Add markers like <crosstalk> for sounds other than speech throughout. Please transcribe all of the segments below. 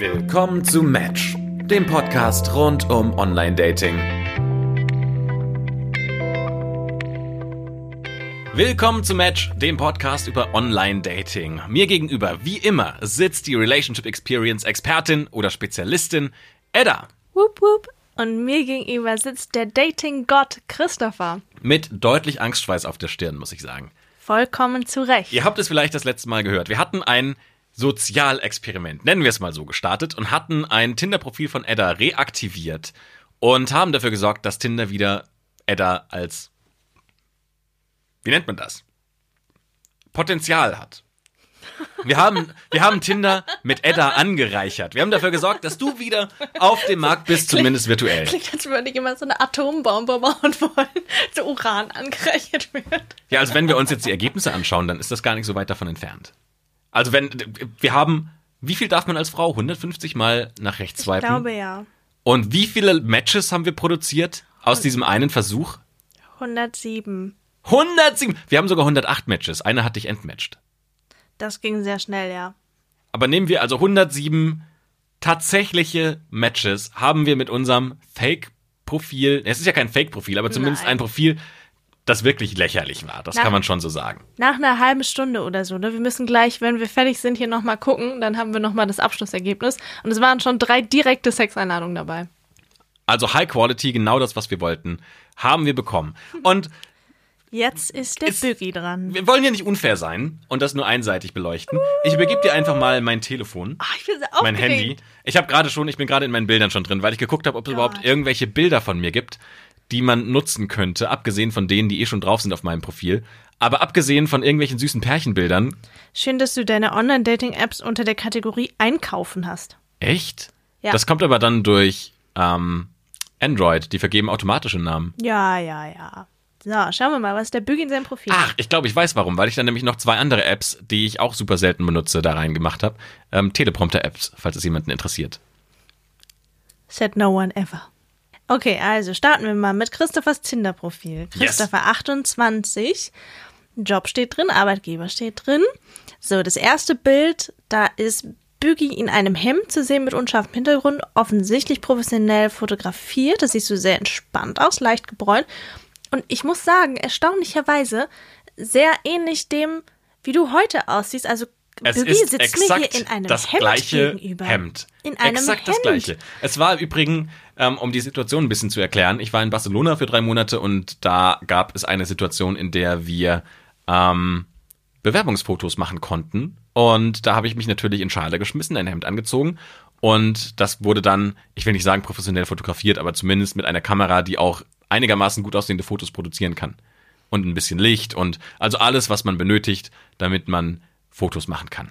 Willkommen zu Match, dem Podcast rund um Online-Dating. Willkommen zu Match, dem Podcast über Online-Dating. Mir gegenüber, wie immer, sitzt die Relationship Experience Expertin oder Spezialistin Edda. Wup, wup. Und mir gegenüber sitzt der Dating-Gott Christopher. Mit deutlich Angstschweiß auf der Stirn, muss ich sagen. Vollkommen zu Recht. Ihr habt es vielleicht das letzte Mal gehört. Wir hatten ein Sozialexperiment, nennen wir es mal so, gestartet und hatten ein Tinder-Profil von Edda reaktiviert und haben dafür gesorgt, dass Tinder wieder Edda als, wie nennt man das? Potenzial hat. Wir haben, wir haben Tinder mit Edda angereichert. Wir haben dafür gesorgt, dass du wieder auf dem Markt bist, zumindest virtuell. Klingt, als würde ich immer so eine Atombombe bauen wollen, so Uran angereichert wird. Ja, also wenn wir uns jetzt die Ergebnisse anschauen, dann ist das gar nicht so weit davon entfernt. Also wenn, wir haben, wie viel darf man als Frau? 150 Mal nach rechts swipen? Ich glaube ja. Und wie viele Matches haben wir produziert aus diesem einen Versuch? 107. 107! Wir haben sogar 108 Matches. Einer hat dich entmatcht. Das ging sehr schnell, ja. Aber nehmen wir also 107 tatsächliche Matches, haben wir mit unserem Fake-Profil, es ist ja kein Fake-Profil, aber zumindest Nein. ein Profil, das wirklich lächerlich war. Das Na- kann man schon so sagen. Nach einer halben Stunde oder so, ne? Wir müssen gleich, wenn wir fertig sind, hier nochmal gucken. Dann haben wir nochmal das Abschlussergebnis. Und es waren schon drei direkte Sexeinladungen dabei. Also High Quality, genau das, was wir wollten, haben wir bekommen. Und Jetzt ist der Bögi dran. wir wollen ja nicht unfair sein und das nur einseitig beleuchten. Ich übergebe dir einfach mal mein Telefon. Ah, ich bin sehr mein. Handy. Ich habe gerade schon, ich bin gerade in meinen Bildern schon drin, weil ich geguckt habe, ob es überhaupt irgendwelche Bilder von mir gibt, die man nutzen könnte, abgesehen von denen, die eh schon drauf sind auf meinem Profil. Aber abgesehen von irgendwelchen süßen Pärchenbildern. Schön, dass du deine Online-Dating-Apps unter der Kategorie Einkaufen hast. Echt? Ja. Das kommt aber dann durch ähm, Android. Die vergeben automatische Namen. Ja, ja, ja. So, schauen wir mal, was der Bögi in seinem Profil Ach, ich glaube, ich weiß warum, weil ich dann nämlich noch zwei andere Apps, die ich auch super selten benutze, da reingemacht habe. Ähm, Teleprompter-Apps, falls es jemanden interessiert. Said no one ever. Okay, also starten wir mal mit Christophers Tinder-Profil. Yes. Christopher 28. Job steht drin, Arbeitgeber steht drin. So, das erste Bild, da ist Bügi in einem Hemd zu sehen mit unscharfem Hintergrund, offensichtlich professionell fotografiert. Das siehst du sehr entspannt aus, leicht gebräunt. Und ich muss sagen, erstaunlicherweise sehr ähnlich dem, wie du heute aussiehst. Also Es Bügi ist sitzt exakt mir hier in einem das Hemd gleiche gegenüber. Hemd. In einem exakt Hemd. das gleiche. Es war übrigens, ähm, um die Situation ein bisschen zu erklären, ich war in Barcelona für drei Monate und da gab es eine Situation, in der wir ähm, Bewerbungsfotos machen konnten. Und da habe ich mich natürlich in Schale geschmissen, ein Hemd angezogen. Und das wurde dann, ich will nicht sagen professionell fotografiert, aber zumindest mit einer Kamera, die auch einigermaßen gut aussehende Fotos produzieren kann. Und ein bisschen Licht und also alles, was man benötigt, damit man Fotos machen kann.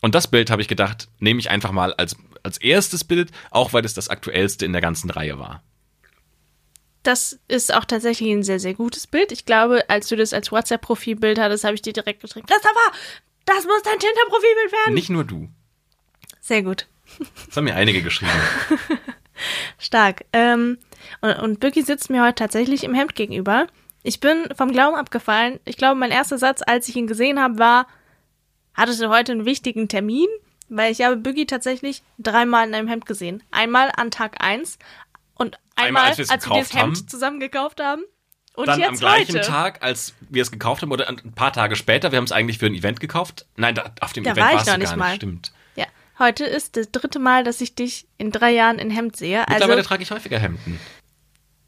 Und das Bild habe ich gedacht, nehme ich einfach mal als, als erstes Bild, auch weil es das aktuellste in der ganzen Reihe war. Das ist auch tatsächlich ein sehr, sehr gutes Bild. Ich glaube, als du das als WhatsApp-Profilbild hattest, habe ich dir direkt geschrieben, Christopher, das muss dein Tinder-Profilbild werden. Nicht nur du. Sehr gut. Das haben mir einige geschrieben. <laughs> Stark. Ähm, und, und Bücki sitzt mir heute tatsächlich im Hemd gegenüber. Ich bin vom Glauben abgefallen. Ich glaube, mein erster Satz, als ich ihn gesehen habe, war, hattest du heute einen wichtigen Termin? Weil ich habe Bücki tatsächlich dreimal in einem Hemd gesehen. Einmal an Tag eins und Einmal, einmal, als wir es als wir das Hemd haben. zusammen gekauft haben. Und Dann am gleichen heute. Tag, als wir es gekauft haben, oder ein paar Tage später, wir haben es eigentlich für ein Event gekauft. Nein, da, auf dem Da Event war ich warst du noch nicht gar mal. nicht, stimmt. Ja, heute ist das dritte Mal, dass ich dich in drei Jahren in Hemd sehe. Mittlerweile Also, trage ich häufiger Hemden.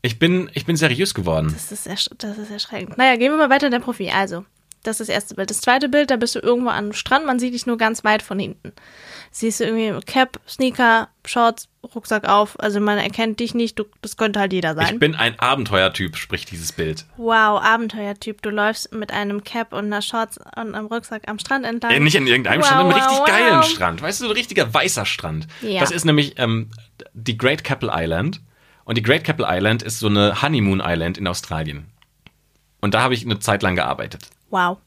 Ich bin, ich bin seriös geworden. das ist, ersch das ist erschreckend. Naja, gehen wir mal weiter in dein Profil. Also, das ist das erste Bild. Das zweite Bild, da bist du irgendwo am Strand, man sieht dich nur ganz weit von hinten. Siehst du irgendwie Cap, Sneaker, Shorts, Rucksack auf. Also man erkennt dich nicht, du, das könnte halt jeder sein. Ich bin ein Abenteuertyp, spricht dieses Bild. wow, Abenteuertyp. Du läufst mit einem Cap und einer Shorts und einem Rucksack am Strand entlang. Äh, nicht an irgendeinem Wow, Strand, an einem wow, richtig wow. geilen Strand. Weißt du, so ein richtiger weißer Strand. Ja. Das ist nämlich ähm, die Great Keppel Island. Und die Great Keppel Island ist so eine Honeymoon Island in Australien. Und da habe ich eine Zeit lang gearbeitet. Wow.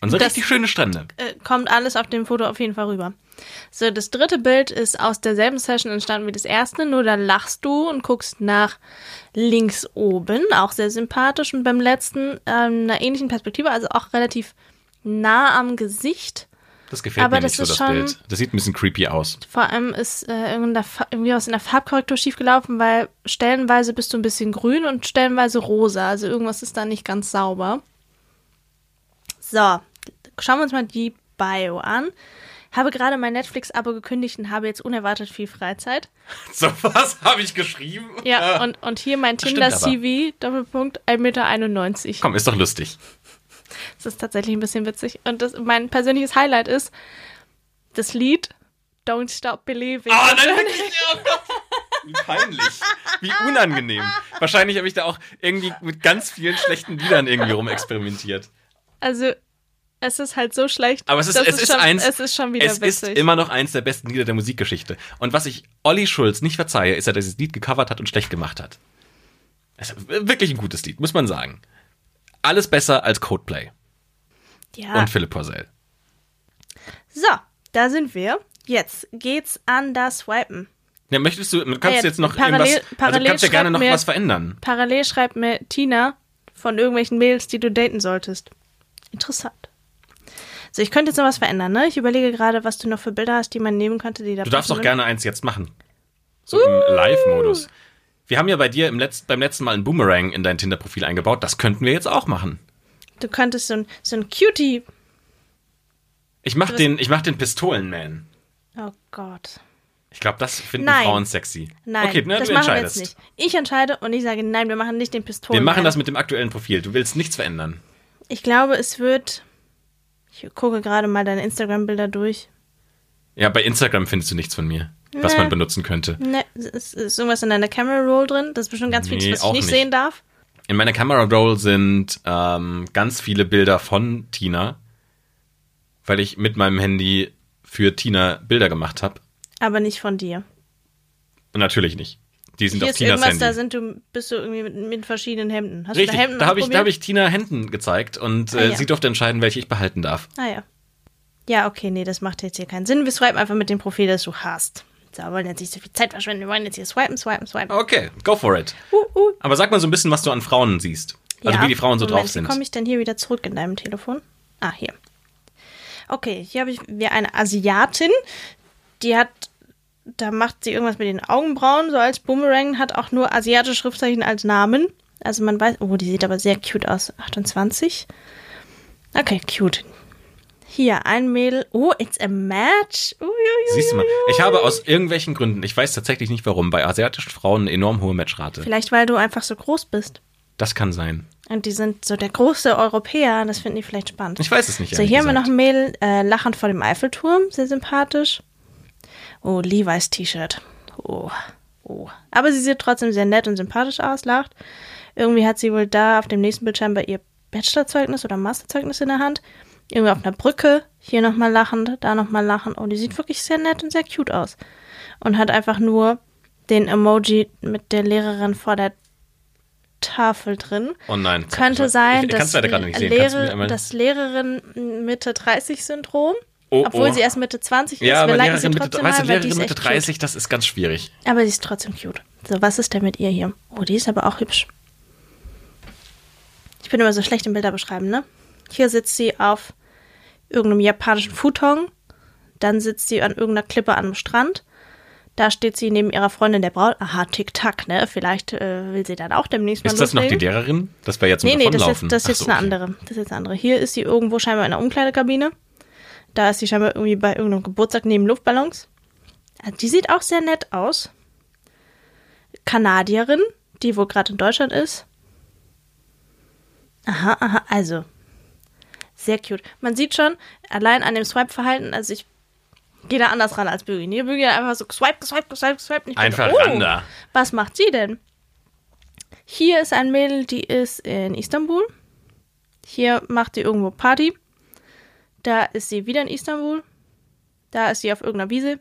Und so Das- richtig schöne Strände. äh, kommt alles auf dem Foto auf jeden Fall rüber. So, das dritte Bild ist aus derselben Session entstanden wie das erste, nur da lachst du und guckst nach links oben, auch sehr sympathisch und beim letzten ähm, einer ähnlichen Perspektive, also auch relativ nah am Gesicht. Das gefällt Aber mir das nicht so, das schon- Bild. Das sieht ein bisschen creepy aus. Vor allem ist äh, irgendwie was in der Farbkorrektur schiefgelaufen, weil stellenweise bist du ein bisschen grün und stellenweise rosa. Also irgendwas ist da nicht ganz sauber. So, schauen wir uns mal die Bio an. Habe gerade mein Netflix-Abo gekündigt und habe jetzt unerwartet viel Freizeit. <laughs> So was habe ich geschrieben? Ja, <laughs> und, und hier mein. Tinder-CV, Doppelpunkt, 1,91 Meter. Komm, ist doch lustig. Das ist tatsächlich ein bisschen witzig. Und das, mein persönliches Highlight ist das Lied Don't Stop Believing. Oh, nein, <laughs> wirklich. Oh Gott. Wie peinlich. Wie unangenehm. Wahrscheinlich habe ich da auch irgendwie mit ganz vielen schlechten Liedern irgendwie rumexperimentiert. Also, es ist halt so schlecht. Aber es ist, es ist, schon, eins. Es ist schon wieder es witzig. ist immer noch eins der besten Lieder der Musikgeschichte. Und was ich Olli Schulz nicht verzeihe, ist, dass er dieses Lied gecovert hat und schlecht gemacht hat. Es ist wirklich ein gutes Lied, muss man sagen. Alles besser als Codeplay ja. und Philipp Porzell. So, da sind wir. Jetzt geht's an das Swipen. Ja, möchtest du, kannst Ah ja, du jetzt noch parallel- irgendwas, also parallel du kannst ja gerne noch mir- was verändern. Parallel schreibt mir Tina von irgendwelchen Mails, die du daten solltest. Interessant. So, ich könnte jetzt noch was verändern, ne? Ich überlege gerade, was du noch für Bilder hast, die man nehmen könnte, die da Du darfst doch gerne eins jetzt machen. So im Live-Modus. Wir haben ja bei dir im Letz-, beim letzten Mal einen Boomerang in dein Tinder-Profil eingebaut. Das könnten wir jetzt auch machen. Du könntest so ein, so ein Cutie. Ich mach den, ich mach den Pistolenman. Oh Gott. Ich glaube, das finden Nein. Frauen sexy. Nein, okay, ne, das du machen wir entscheidest. jetzt nicht. Ich entscheide und ich sage, nein, wir machen nicht den Pistolen. Wir machen das mit dem aktuellen Profil. Du willst nichts verändern. Ich glaube, es wird. Ich gucke gerade mal deine Instagram-Bilder durch. Ja, bei Instagram findest du nichts von mir, was Nee. man benutzen könnte. Ne, ist, ist irgendwas in deiner Camera Roll drin? Das ist bestimmt ganz Nee, viel, was ich nicht, nicht. sehen darf. In meiner Camera Roll sind ähm, ganz viele Bilder von Tina, weil ich mit meinem Handy für Tina Bilder gemacht habe. Aber nicht von dir. Natürlich nicht. Die sind Hier auf ist Tinas irgendwas, Handy. da sind du, bist du irgendwie mit, mit verschiedenen Hemden. Hast du Richtig, da Hemden da habe ich, da hab ich Tina Händen gezeigt und Ah, äh, ja. sie durfte entscheiden, welche ich behalten darf. Ah ja. Ja, okay, nee, das macht jetzt hier keinen Sinn. Wir swipen einfach mit dem Profil, das du hast. So, wir wollen jetzt nicht so viel Zeit verschwenden. Wir wollen jetzt hier swipen, swipen, swipen. Okay, go for it. Uh, uh. Aber sag mal so ein bisschen, was du an Frauen siehst. Also Ja. wie die Frauen so Moment, drauf sind. Wie komme ich denn hier wieder zurück in deinem Telefon? Ah, hier. Okay, hier habe ich wir eine Asiatin, die hat, da macht sie irgendwas mit den Augenbrauen, so als Boomerang, hat auch nur asiatische Schriftzeichen als Namen. Also man weiß, oh, die sieht aber sehr cute aus. 28. Okay, cute. Hier, ein Mädel. Oh, it's a match. Uiuiui. Siehst du mal, ich habe aus irgendwelchen Gründen, ich weiß tatsächlich nicht warum, bei asiatischen Frauen eine enorm hohe Matchrate. Vielleicht, weil du einfach so groß bist. Das kann sein. Und die sind so der große Europäer. Das finden die vielleicht spannend. Ich weiß es nicht. So, hier haben wir noch gesagt. ein Mädel, äh, lachend vor dem Eiffelturm, sehr sympathisch. Oh, Levi's T-Shirt. Oh, oh. Aber sie sieht trotzdem sehr nett und sympathisch aus, lacht. Irgendwie hat sie wohl da auf dem nächsten Bildschirm bei ihr Bachelorzeugnis oder Masterzeugnis in der Hand. Irgendwie auf einer Brücke. Hier nochmal lachend, da nochmal lachend. Oh, die sieht wirklich sehr nett und sehr cute aus. Und hat einfach nur den Emoji mit der Lehrerin vor der Tafel drin. Oh nein. Könnte sein, ich, ich kann's dass, leider gerade nicht sehen. Kannst du mir Lehre, einmal- das Lehrerin Mitte 30 Syndrom, Oh, obwohl oh. sie erst Mitte 20 ist. ja, aber Lehrerin Mitte, weißt du, mal, Lehrerin Mitte echt 30, das ist ganz schwierig. Cute. Aber sie ist trotzdem cute. So, was ist denn mit ihr hier? Oh, die ist aber auch hübsch. Ich bin immer so schlecht im Bilder beschreiben, ne? Hier sitzt sie auf irgendeinem japanischen Futon. Dann sitzt sie an irgendeiner Klippe einem Strand. Da steht sie neben ihrer Freundin der Braut. Aha, tick-tack, ne? Vielleicht äh, will sie dann auch demnächst mal Ist das noch die loslegen. Lehrerin? Das wäre jetzt ein Nee, nee, das ist, das ist so, eine okay. andere. Das ist jetzt eine andere. Hier ist sie irgendwo scheinbar in einer Umkleidekabine. Da ist sie scheinbar irgendwie bei irgendeinem Geburtstag neben Luftballons. Also Die sieht auch sehr nett aus. Kanadierin, die wohl gerade in Deutschland ist. Aha, aha, also. Sehr cute. Man sieht schon, allein an dem Swipe-Verhalten, also ich gehe da anders ran als Bögi. Nee, hat einfach so swipe, swipe, swipe, swipe. Bin Einfach oh, ran da. Was macht sie denn? Hier ist ein Mädel, die ist in Istanbul. Hier macht sie irgendwo Party. Da ist sie wieder in Istanbul. Da ist sie auf irgendeiner Wiese.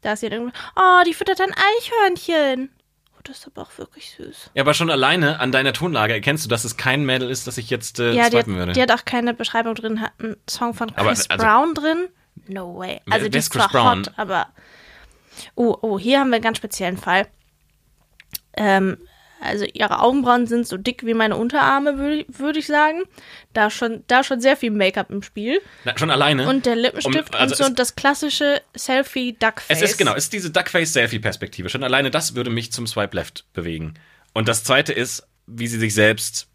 Da ist sie in irgendwo. Oh, die füttert ein Eichhörnchen. Oh, das ist aber auch wirklich süß. Ja, aber schon alleine an deiner Tonlage erkennst du, dass es kein Mädel ist, das ich jetzt äh, ja, die hat, würde. die hat auch keine Beschreibung drin, hat einen Song von Aber, Chris also- Brown drin. No way. Also wer die ist ist Chris zwar Brown? hot, aber. Oh, oh, hier haben wir einen ganz speziellen Fall. Ähm, also ihre Augenbrauen sind so dick wie meine Unterarme, würde würd ich sagen. Da schon, da schon sehr viel Make-up im Spiel. Na, schon alleine. Und der Lippenstift Um- also und so es- das klassische Selfie-Duckface. Es ist genau, es ist diese Duckface-Selfie-Perspektive. Schon alleine das würde mich zum Swipe Left bewegen. Und das zweite ist, wie sie sich selbst,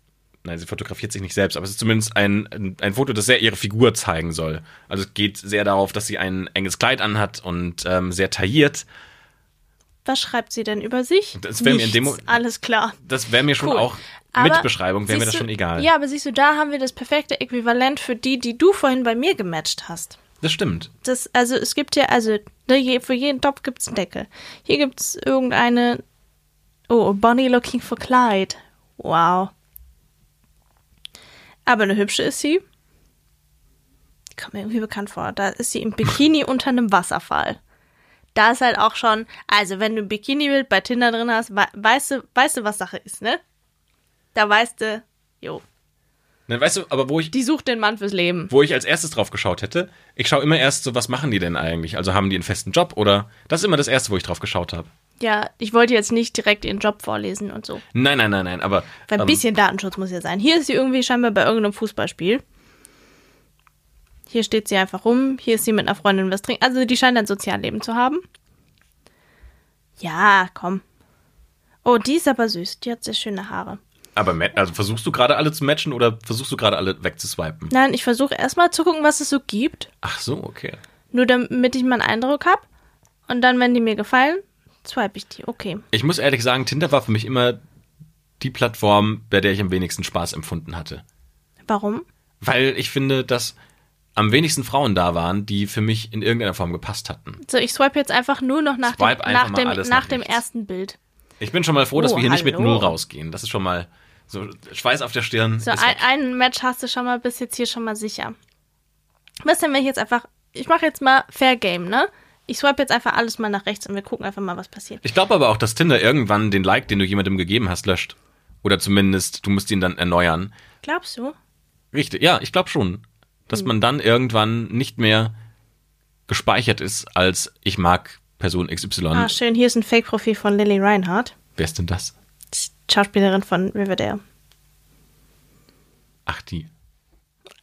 nein, sie fotografiert sich nicht selbst, aber es ist zumindest ein, ein, ein Foto, das sehr ihre Figur zeigen soll. Also es geht sehr darauf, dass sie ein enges Kleid anhat und ähm, sehr tailliert. Was schreibt sie denn über sich? Das wär mir in dem Alles klar. Das wäre mir schon Cool. auch Aber mit Beschreibung, wäre mir das du- schon egal. Ja, aber siehst du, da haben wir das perfekte Äquivalent für die, die du vorhin bei mir gematcht hast. Das stimmt. Das, also es gibt ja, also ne, für jeden Topf gibt es einen Deckel. Hier gibt es irgendeine, oh, Bonnie looking for Clyde. Wow. Aber eine hübsche ist sie. Kommt mir irgendwie bekannt vor. Da ist sie im <laughs> Bikini unter einem Wasserfall. Da ist halt auch schon, also wenn du ein Bikini-Bild bei Tinder drin hast, we weißt du, weißt du, was Sache ist, ne? Da weißt du, jo, Dann weißt du, aber wo ich, die sucht den Mann fürs Leben. wo ich als erstes drauf geschaut hätte, ich schaue immer erst so, was machen die denn eigentlich? Also haben die einen festen Job oder? Das ist immer das erste, wo ich drauf geschaut habe. Ja, ich wollte jetzt nicht direkt ihren Job vorlesen und so. Nein, nein, nein, nein, aber Weil ein ähm, bisschen Datenschutz muss ja sein. Hier ist sie irgendwie scheinbar bei irgendeinem Fußballspiel. Hier steht sie einfach rum. Hier ist sie mit einer Freundin was trinken. Also die scheint ein Sozialleben zu haben. Ja, komm. Oh, die ist aber süß. Die hat sehr schöne Haare. Aber also versuchst du gerade alle zu matchen oder versuchst du gerade alle wegzuswipen? Nein, ich versuche erstmal zu gucken, was es so gibt. Ach so, okay. Nur damit ich mal einen Eindruck habe. Und dann, wenn die mir gefallen, swipe ich die. Okay. Ich muss ehrlich sagen, Tinder war für mich immer die Plattform, bei der ich am wenigsten Spaß empfunden hatte. Warum? Weil ich finde, dass am wenigsten Frauen da waren, die für mich in irgendeiner Form gepasst hatten. So, ich swipe jetzt einfach nur noch nach Swipe dem, nach dem, nach nach dem ersten Bild. Ich bin schon mal froh, dass Oh, wir hier nicht mit hallo. Null rausgehen. Das ist schon mal so Schweiß auf der Stirn. So, ein, ein Match hast du schon mal bis jetzt hier schon mal sicher. Was denn, wenn ich jetzt einfach. Ich mache jetzt mal Fair Game, ne? Ich swipe jetzt einfach alles mal nach rechts und wir gucken einfach mal, was passiert. Ich glaube aber auch, dass Tinder irgendwann den Like, den du jemandem gegeben hast, löscht. Oder zumindest, du musst ihn dann erneuern. Glaubst du? Richtig, ja, ich glaube schon. Dass Hm. man dann irgendwann nicht mehr gespeichert ist als ich mag Person XY. Ah, schön. Hier ist ein Fake-Profil von Lily Reinhardt, Wer ist denn das? die Schauspielerin von Riverdale. Ach, die.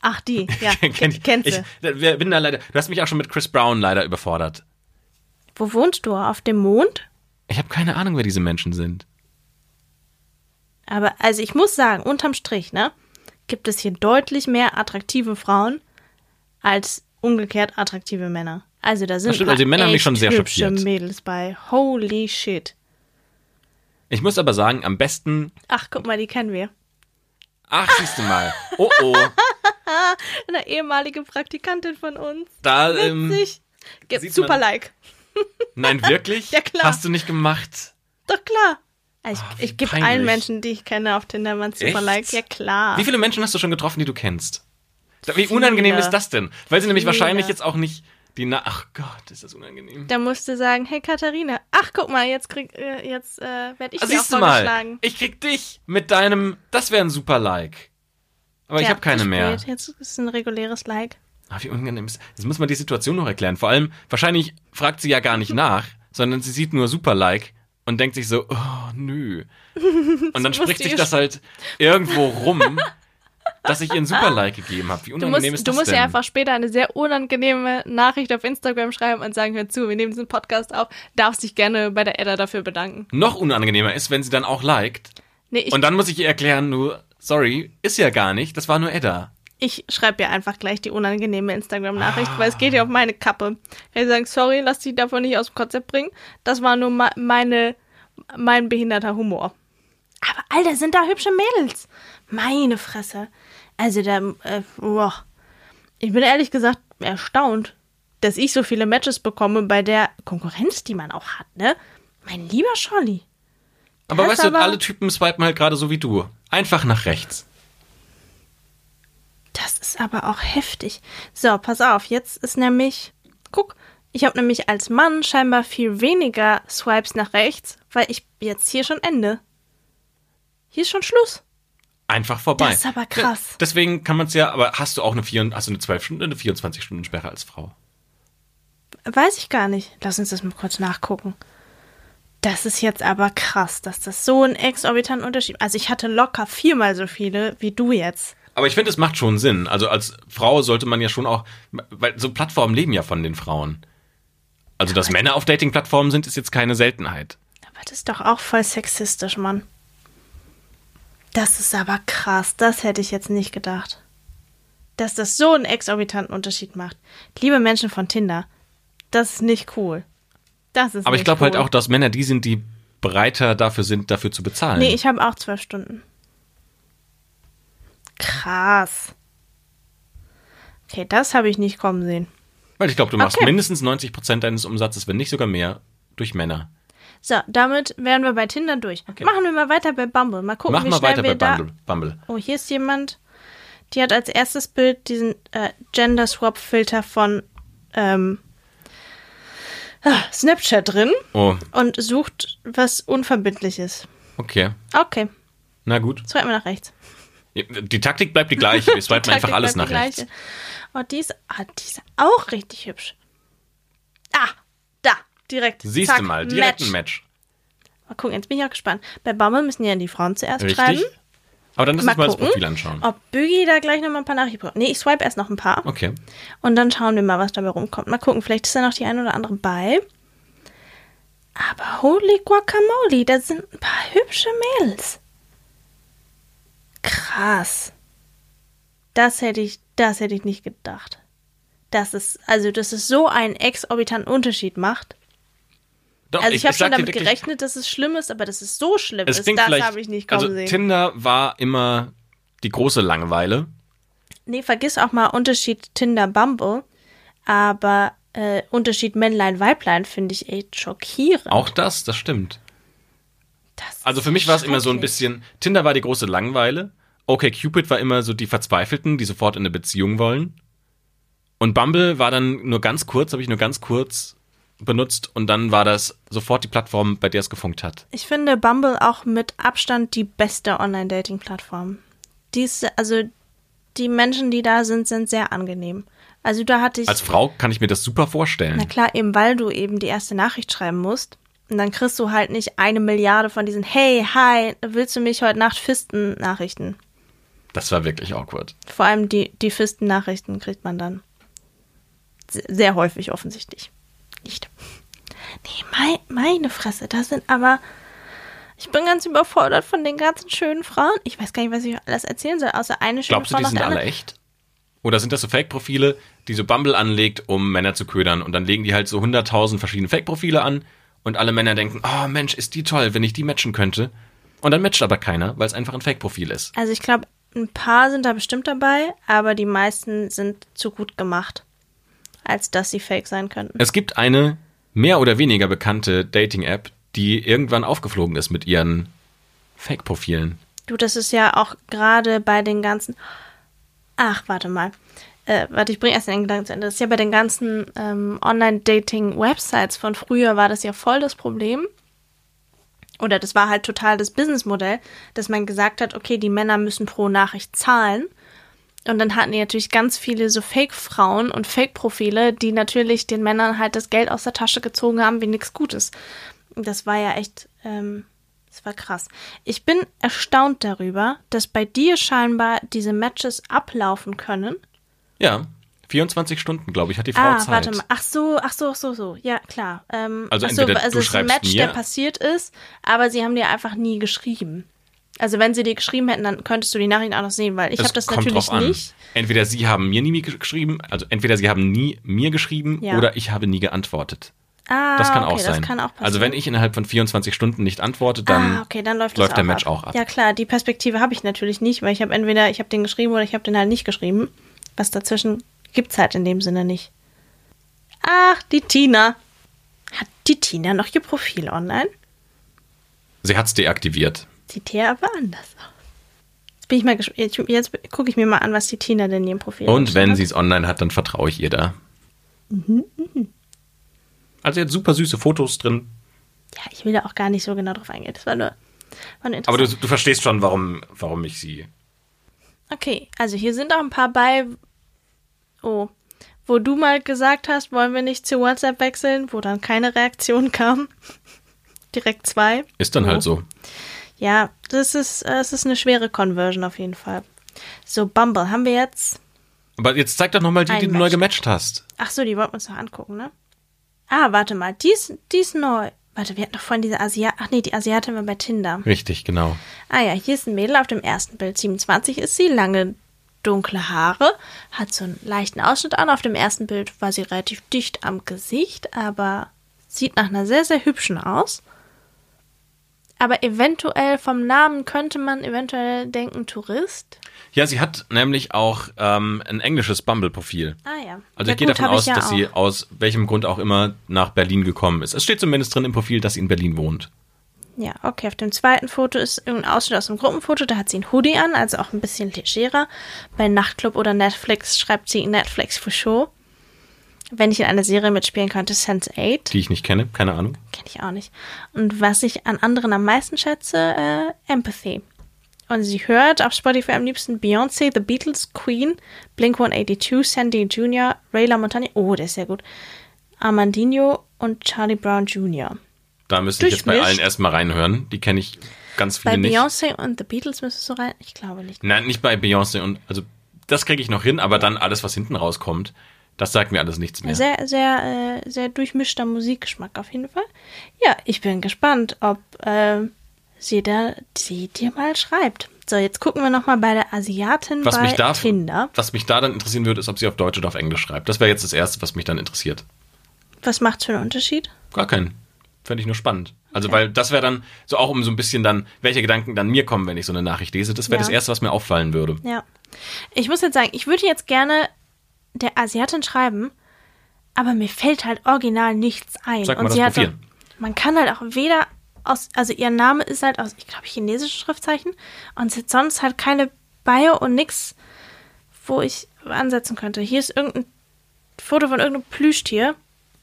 Ach, die, <laughs> ja. Kenn Kenn, kennst ich, du. ich bin da leider, du hast mich auch schon mit Chris Brown leider überfordert. Wo wohnst du? Auf dem Mond? Ich habe keine Ahnung, wer diese Menschen sind. Aber, also ich muss sagen, unterm Strich, ne? Gibt es hier deutlich mehr attraktive Frauen als umgekehrt attraktive Männer. Also da sind Das stimmt, ein also die Männer haben mich echt schon sehr hübsche. Mädels bei. Holy shit. Ich muss aber sagen, am besten. Ach, guck mal, die kennen wir. Ach, siehst du mal. Oh oh. <laughs> Eine ehemalige Praktikantin von uns. Da, ähm. Gibt super Like. nein, wirklich? <laughs> Ja, klar. Hast du nicht gemacht? Doch klar. Also Ah, ich ich gebe allen Menschen, die ich kenne, auf Tinder mal ein super? Like. Ja, klar. Wie viele Menschen hast du schon getroffen, die du kennst? Wie unangenehm Viele. ist das denn? Weil sie nämlich Viele. wahrscheinlich jetzt auch nicht die Na Ach Gott, ist das unangenehm. Da musst du sagen, hey Katharina, ach guck mal, jetzt krieg, äh, jetzt äh, werde ich Ah, dir auch siehst du mal, vorgeschlagen. ich krieg dich mit deinem, das wäre ein super Like. Aber ich Ja, habe keine mehr. Jetzt ist ein reguläres Like. Ah, wie unangenehm ist. Jetzt muss man die Situation noch erklären. Vor allem, wahrscheinlich fragt sie ja gar nicht nach, sondern sie sieht nur super Like und denkt sich so, oh, nö. <laughs> Und dann musst spricht du sich das halt irgendwo rum, dass ich ihr ein <laughs> super Like gegeben habe. Wie Du unangenehm musst, ist du das musst denn? ihr einfach später eine sehr unangenehme Nachricht auf Instagram schreiben und sagen, hör zu, wir nehmen diesen Podcast auf, darfst dich gerne bei der Edda dafür bedanken. noch unangenehmer ist, wenn sie dann auch liked. Nee, Und dann muss ich ihr erklären, nur, sorry, ist ja gar nicht, das war nur Edda. Ich schreibe ihr einfach gleich die unangenehme Instagram-Nachricht, weil es geht ja auf meine Kappe. Ich sagen, sorry, lass dich davon nicht aus dem Konzept bringen. Das war nur meine, mein behinderter Humor. Aber Alter, sind da hübsche Mädels. Meine Fresse. Also da, äh, boah. ich bin ehrlich gesagt erstaunt, dass ich so viele Matches bekomme bei der Konkurrenz, die man auch hat, ne? Mein lieber Scholli. Aber weißt du, aber- alle Typen swipen halt gerade so wie du. Einfach nach rechts. Das ist aber auch heftig. So, pass auf, jetzt ist nämlich, guck, ich habe nämlich als Mann scheinbar viel weniger Swipes nach rechts, weil ich jetzt hier schon Ende. Hier ist schon Schluss. Einfach vorbei. Das ist aber krass. Deswegen kann man es ja, aber hast du auch eine, 4, hast du eine 12 Stunden, eine 24 Stunden Sperre als Frau? Weiß ich gar nicht. Lass uns das mal kurz nachgucken. Das ist jetzt aber krass, dass das so ein exorbitanten Unterschied. Also ich hatte locker viermal so viele wie du jetzt. Aber ich finde, es macht schon Sinn. Also als Frau sollte man ja schon auch, weil so Plattformen leben ja von den Frauen. Also, dass Männer auf Dating-Plattformen sind, ist jetzt keine Seltenheit. Aber das ist doch auch voll sexistisch, Mann. Das ist aber krass. Das hätte ich jetzt nicht gedacht. Dass das so einen exorbitanten Unterschied macht. Liebe Menschen von Tinder, das ist nicht cool. Das ist Aber ich glaube cool. halt auch, dass Männer die sind, die breiter dafür sind, dafür zu bezahlen. Nee, ich habe auch zwölf Stunden. Krass. Okay, das habe ich nicht kommen sehen. Weil ich glaube, du machst Okay. mindestens 90 Prozent deines Umsatzes, wenn nicht sogar mehr, durch Männer. So, damit wären wir bei Tinder durch. Okay. Machen wir mal weiter bei Bumble. Mal gucken, Mach wie mal schnell weiter wir bei da. Bumble. Bumble. Oh, hier ist jemand, die hat als erstes Bild diesen äh, Gender Swap Filter von ähm, ah, Snapchat drin Oh, und sucht was Unverbindliches. okay. Okay, Na gut. swipen wir nach rechts. Die Taktik bleibt die gleiche. Wir <laughs> swipen einfach alles nach rechts. Oh, die ist, ah, die ist auch richtig hübsch. Ah, da, direkt. Siehst Zack, du mal, direkt ein Match. Mal gucken, jetzt bin ich auch gespannt. Bei Bumble müssen ja die Frauen zuerst Richtig? schreiben. Aber dann Mal uns mal das Profil anschauen. ob Bügi da gleich nochmal ein paar Nachrichten braucht. Nee, ich swipe erst noch ein paar. Okay. Und dann schauen wir mal, was dabei rumkommt. Mal gucken, vielleicht ist da noch die ein oder andere bei. Aber holy guacamole, da sind ein paar hübsche Mädels. Krass. Das hätte ich, das hätte ich nicht gedacht. Das ist, also, dass es so einen exorbitanten Unterschied macht. Doch, Also ich, habe sag schon damit wirklich, gerechnet, dass es schlimm ist, aber dass es so schlimm Es ist, das habe ich nicht kommen also sehen. Tinder war immer die große Langeweile. Nee, vergiss auch mal Unterschied Tinder Bumble. Aber äh, Unterschied Männlein Weiblein finde ich echt schockierend. Auch das, das stimmt. Das Also für mich war es immer so ein bisschen, Tinder war die große Langeweile. Okay, Cupid war immer so die Verzweifelten, die sofort in eine Beziehung wollen. Und Bumble war dann nur ganz kurz, habe ich nur ganz kurz benutzt und dann war das sofort die Plattform, bei der es gefunkt hat. Ich finde Bumble auch mit Abstand die beste Online-Dating-Plattform. Also die Menschen, die da sind, sind sehr angenehm. Also da hatte ich, Als Frau kann ich mir das super na vorstellen. klar, eben weil du eben die erste Nachricht schreiben musst. Und dann kriegst du halt nicht eine Milliarde von diesen Hey, hi, willst du mich heute Nacht fisten Nachrichten. Das war wirklich awkward. Vor allem die, die fisten Nachrichten kriegt man dann se- sehr häufig offensichtlich nicht. Nee, mei, meine Fresse, da sind aber. Ich bin ganz überfordert von den ganzen schönen Frauen. Ich weiß gar nicht, was ich alles erzählen soll, außer eine schöne Glaubst du, Frau die nach sind der alle echt? Oder sind das so Fake-Profile, die so Bumble anlegt, um Männer zu ködern? Und dann legen die halt so 100.000 verschiedene Fake-Profile an und alle Männer denken, oh Mensch, ist die toll, wenn ich die matchen könnte. Und dann matcht aber keiner, weil es einfach ein Fake-Profil ist. Also ich glaube, ein paar sind da bestimmt dabei, aber die meisten sind zu gut gemacht, als dass sie fake sein könnten. Es gibt eine mehr oder weniger bekannte Dating-App, die irgendwann aufgeflogen ist mit ihren Fake-Profilen. Du, das ist ja auch gerade bei den ganzen. Ach, warte mal. Äh, warte, ich bringe erst den Gedanken zu Ende. Das ist ja bei den ganzen ähm, Online-Dating-Websites von früher war das ja voll das Problem. Oder das war halt total das Businessmodell, dass man gesagt hat, okay, die Männer müssen pro Nachricht zahlen. Und dann hatten die natürlich ganz viele so Fake-Frauen und Fake-Profile, die natürlich den Männern halt das Geld aus der Tasche gezogen haben wie nichts Gutes. Das war ja echt, ähm, das war krass. Ich bin erstaunt darüber, dass bei dir scheinbar diese Matches ablaufen können. Ja, 24 Stunden, glaube ich, hat die Frau ah, Zeit. warte mal. Ach so, ach so, ach so, so. Ja, klar. Ähm, Also ach so, entweder also du es ist ein Match, mir- der passiert ist, aber sie haben dir einfach nie geschrieben. Also wenn sie dir geschrieben hätten, dann könntest du die Nachricht auch noch sehen, weil ich habe das kommt natürlich drauf an. nicht. Entweder sie haben mir nie geschrieben, also entweder sie haben nie mir geschrieben Ja. oder ich habe nie geantwortet. Ah, Das kann okay, auch sein. Das kann auch passieren. also wenn ich innerhalb von 24 Stunden nicht antworte, dann ah, okay, dann läuft, läuft der Match ab. auch ab. Ja klar, die Perspektive habe ich natürlich nicht, weil ich habe entweder ich habe den geschrieben oder ich habe den halt nicht geschrieben. Was dazwischen gibt's halt in dem Sinne nicht. Ach, die Tina. Hat die Tina noch ihr Profil online? sie hat's deaktiviert. Sieht hier aber anders aus. Jetzt bin ich mal gespannt. Jetzt, jetzt gucke ich mir mal an, was die Tina denn in ihrem Profil Und wenn hat. sie es online hat, dann vertraue ich ihr da. Mhm, Also sie hat super süße Fotos drin. Ja, ich will da auch gar nicht so genau drauf eingehen. Das war nur, war nur Aber du, du verstehst schon, warum, warum ich sie. Okay, also hier sind auch ein paar bei, oh, wo du mal gesagt hast, wollen wir nicht zu WhatsApp wechseln, wo dann keine Reaktion <laughs> kam. direkt zwei. Ist dann Oh. halt so. Ja, das ist, äh, es ist eine schwere Conversion auf jeden Fall. So, Bumble haben wir jetzt. Aber jetzt zeig doch nochmal die, die du neu Match. gematcht hast. Ach so, die wollten wir uns noch angucken, ne? Ah, warte mal, die ist, die ist neu. Warte, wir hatten doch vorhin diese Asiat. Ach nee, die Asiatin war bei Tinder. Richtig, genau. Ah ja, hier ist ein Mädel auf dem ersten Bild. 27 ist sie, lange dunkle Haare, hat so einen leichten Ausschnitt an. Auf dem ersten Bild war sie relativ dicht am Gesicht, aber sieht nach einer sehr, sehr hübschen aus. Aber eventuell vom Namen könnte man eventuell denken Tourist. Ja, sie hat nämlich auch ähm, ein englisches Bumble-Profil. Ah ja. Also ja, ich gehe davon aus, ja dass sie auch. aus welchem Grund auch immer nach Berlin gekommen ist. Es steht zumindest drin im Profil, dass sie in Berlin wohnt. Ja, okay. Auf dem zweiten Foto ist irgendein Ausschnitt aus dem Gruppenfoto. Da hat sie ein Hoodie an, also auch ein bisschen legerer. Bei Nachtclub oder Netflix schreibt sie Netflix for sure. Wenn ich in einer Serie mitspielen könnte, Sense8. Die ich nicht kenne, keine Ahnung. Kenne ich auch nicht. Und was ich an anderen am meisten schätze, äh, Empathy. Und sie hört auf Spotify am liebsten Beyoncé, The Beatles, Queen, Blink 182, Sandy Jr., Ray LaMontagne, oh, der ist sehr gut, Armandinho und Charlie Brown Jr. Da müsste ich jetzt bei allen erstmal reinhören. Die kenne ich ganz viele Bei nicht. Beyoncé und The Beatles müsstest du rein? Ich glaube nicht. Nein, nicht bei Beyoncé und also das kriege ich noch hin, aber dann alles, was hinten rauskommt, das sagt mir alles nichts mehr. Sehr, sehr, äh, sehr durchmischter Musikgeschmack auf jeden Fall. Ja, ich bin gespannt, ob äh, sie, da, sie dir mal schreibt. So, jetzt gucken wir nochmal bei der Asiatin Was bei mich, da, Tinder. was mich da dann interessieren würde, ist, ob sie auf Deutsch oder auf Englisch schreibt. Das wäre jetzt das Erste, was mich dann interessiert. Was macht's für einen Unterschied? Gar keinen. Fände ich nur spannend. Also, weil das wäre dann so auch um so ein bisschen dann, welche Gedanken dann mir kommen, wenn ich so eine Nachricht lese. Das wäre Ja. das Erste, was mir auffallen würde. Ja. Ich muss jetzt sagen, ich würde jetzt gerne der Asiatin schreiben, aber mir fällt halt original nichts ein. Sag mal Und das sie hat Profil. auch, man kann halt auch weder aus, also ihr Name ist halt aus, ich glaube, chinesischen Schriftzeichen und sie hat sonst halt keine Bio und nix, wo ich ansetzen könnte. Hier ist irgendein Foto von irgendeinem Plüschtier.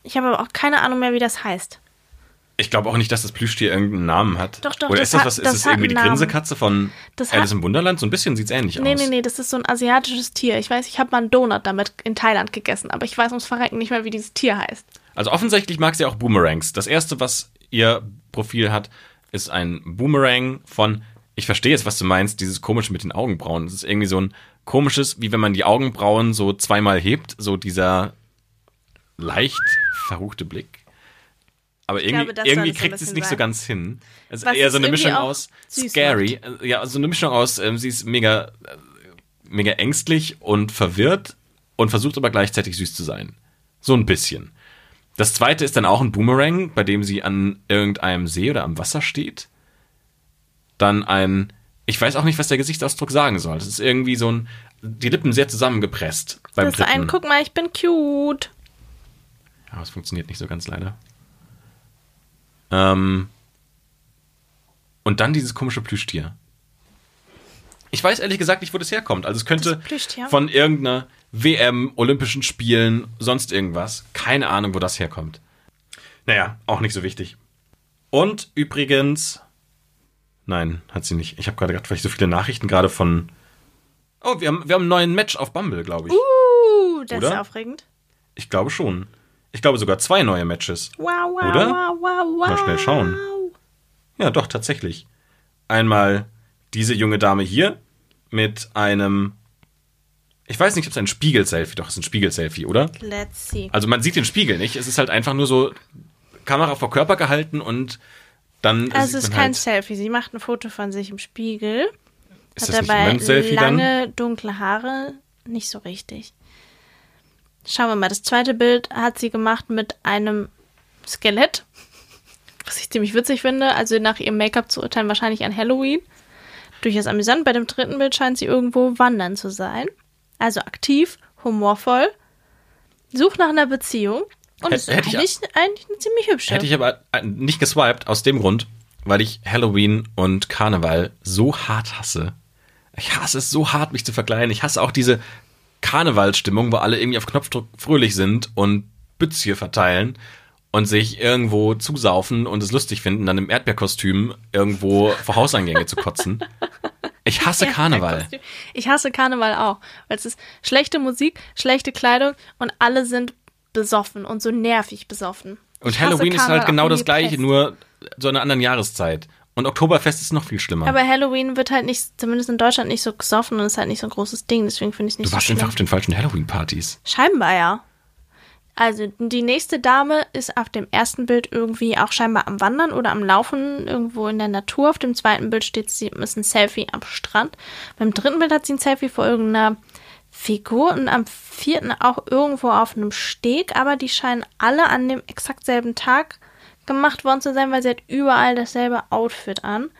Ich habe aber auch keine Ahnung mehr, wie das heißt. Ich glaube auch nicht, dass das Plüschtier irgendeinen Namen hat. Doch, doch, Oder das ist das hat- was? Ist das es hat irgendwie die. Grinsekatze von Das Alice hat- im Wunderland? So ein bisschen sieht's ähnlich Nee, aus. nee, nee, das ist so ein asiatisches Tier. Ich weiß, ich habe mal einen Donut damit in Thailand gegessen, aber ich weiß ums Verrecken nicht mehr, wie dieses Tier heißt. Also offensichtlich mag sie auch Boomerangs. Das erste, was ihr Profil hat, ist ein Boomerang von, ich verstehe jetzt, was du meinst, dieses komische mit den Augenbrauen. Das ist irgendwie so ein komisches, wie wenn man die Augenbrauen so zweimal hebt, so dieser leicht verruchte Blick. Aber irgendwie, glaube, irgendwie so ein kriegt sie es nicht so sein. ganz hin. Es ist Was eher so eine Mischung aus scary, äh, ja, so eine Mischung aus, ähm, sie ist mega, äh, mega ängstlich und verwirrt und versucht aber gleichzeitig süß zu sein. So ein bisschen. Das zweite ist dann auch ein Boomerang, bei dem sie an irgendeinem See oder am Wasser steht. Dann ein, ich weiß auch nicht, was der Gesichtsausdruck sagen soll. Das ist irgendwie so ein, die Lippen sehr zusammengepresst beim Das ist ein, dritten. guck mal, ich bin cute. Ja, es funktioniert nicht so ganz leider. Ähm, und dann dieses komische Plüschtier. Ich weiß ehrlich gesagt nicht, wo das herkommt. Also es könnte von irgendeiner WM, Olympischen Spielen, sonst irgendwas. Keine Ahnung, wo das herkommt. Naja, auch nicht so wichtig. Und übrigens. Nein, hat sie nicht. Ich habe gerade gedacht, weil ich so viele Nachrichten gerade von. Oh, wir haben, wir haben einen neuen Match auf Bumble, glaube ich. Uh, das ist Oder? aufregend. Ich glaube schon. Ich glaube sogar zwei neue Matches. Wow, wow, Oder? wow, wow, wow. Mal schnell schauen. Ja, doch, tatsächlich. Einmal diese junge Dame hier mit einem. Ich weiß nicht, ob es ein Spiegel-Selfie, doch, es ist ein Spiegel-Selfie, oder? Let's see. Also man sieht den Spiegel nicht. Es ist halt einfach nur so Kamera vor Körper gehalten und dann. Also es ist kein halt, Selfie. Sie macht ein Foto von sich im Spiegel. Ist hat das nicht dabei immer ein Selfie dann? lange, dunkle Haare. Nicht so richtig. Schauen wir mal. Das zweite Bild hat sie gemacht mit einem Skelett. <laughs> Was ich ziemlich witzig finde. Also nach ihrem Make-up zu urteilen, wahrscheinlich an Halloween. Durchaus amüsant. Bei dem dritten Bild scheint sie irgendwo wandern zu sein. Also aktiv, humorvoll. Sucht nach einer Beziehung. Und Hätt- ist hätte ich- eigentlich, eigentlich eine ziemlich hübsche. Hätte ich aber äh, nicht geswiped aus dem Grund, weil ich Halloween und Karneval so hart hasse. Ich hasse es so hart, mich zu verkleiden. Ich hasse auch diese Karnevalsstimmung, wo alle irgendwie auf Knopfdruck fröhlich sind und Bützchen verteilen und sich irgendwo zusaufen und es lustig finden, dann im Erdbeerkostüm irgendwo vor Hauseingänge zu kotzen. Ich hasse <laughs> Karneval. Ich hasse Karneval auch, weil es ist schlechte Musik, schlechte Kleidung und alle sind besoffen und so nervig besoffen. Und Halloween ist halt genau das gleiche, nur zu einer anderen Jahreszeit. Und Oktoberfest ist noch viel schlimmer. Aber Halloween wird halt nicht, zumindest in Deutschland, nicht so gesoffen und ist halt nicht so ein großes Ding. Deswegen finde ich es nicht du so warst schlimm. einfach auf den falschen Halloween-Partys. Scheinbar ja. Also die nächste Dame ist auf dem ersten Bild irgendwie auch scheinbar am Wandern oder am Laufen irgendwo in der Natur. Auf dem zweiten Bild steht sie, ist ein Selfie am Strand. Beim dritten Bild hat sie ein Selfie vor irgendeiner Figur und am vierten auch irgendwo auf einem Steg, aber die scheinen alle an dem exakt selben Tag gemacht worden zu sein, weil sie hat überall dasselbe Outfit an.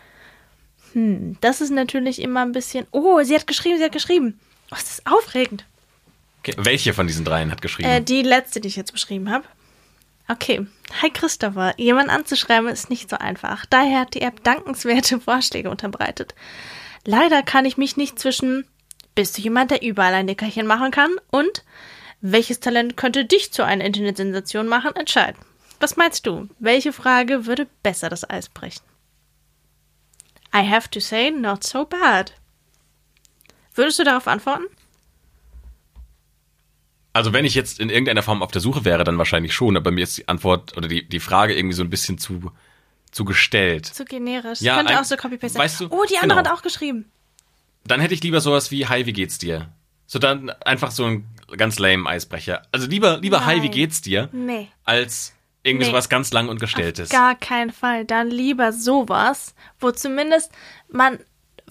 Hm, das ist natürlich immer ein bisschen. Oh, sie hat geschrieben, sie hat geschrieben. Oh, ist das aufregend. Okay. Welche von diesen dreien hat geschrieben? Äh, die letzte, die ich jetzt beschrieben habe. Okay. Hi Christopher. Jemanden anzuschreiben ist nicht so einfach. Daher hat die App dankenswerte <laughs> Vorschläge unterbreitet. Leider kann ich mich nicht zwischen bist du jemand, der überall ein Nickerchen machen kann und welches Talent könnte dich zu einer Internetsensation machen, entscheiden. Was meinst du? Welche Frage würde besser das Eis brechen? I have to say, not so bad. Würdest du darauf antworten? Also wenn ich jetzt in irgendeiner Form auf der Suche wäre, dann wahrscheinlich schon, aber mir ist die Antwort oder die, die Frage irgendwie so ein bisschen zu, zu gestellt. Zu generisch. Ja, Könnte ein- auch so Copy-Paste sein. weißt du, oh, die andere genau. hat auch geschrieben. Dann hätte ich lieber sowas wie Hi, wie geht's dir? So dann einfach so ein ganz lame Eisbrecher. Also lieber, lieber Hi, wie Nein. geht's dir? Nee. Als irgendwie Nee. sowas ganz lang und gestelltes. Gar keinen Fall. Dann lieber sowas, wo zumindest man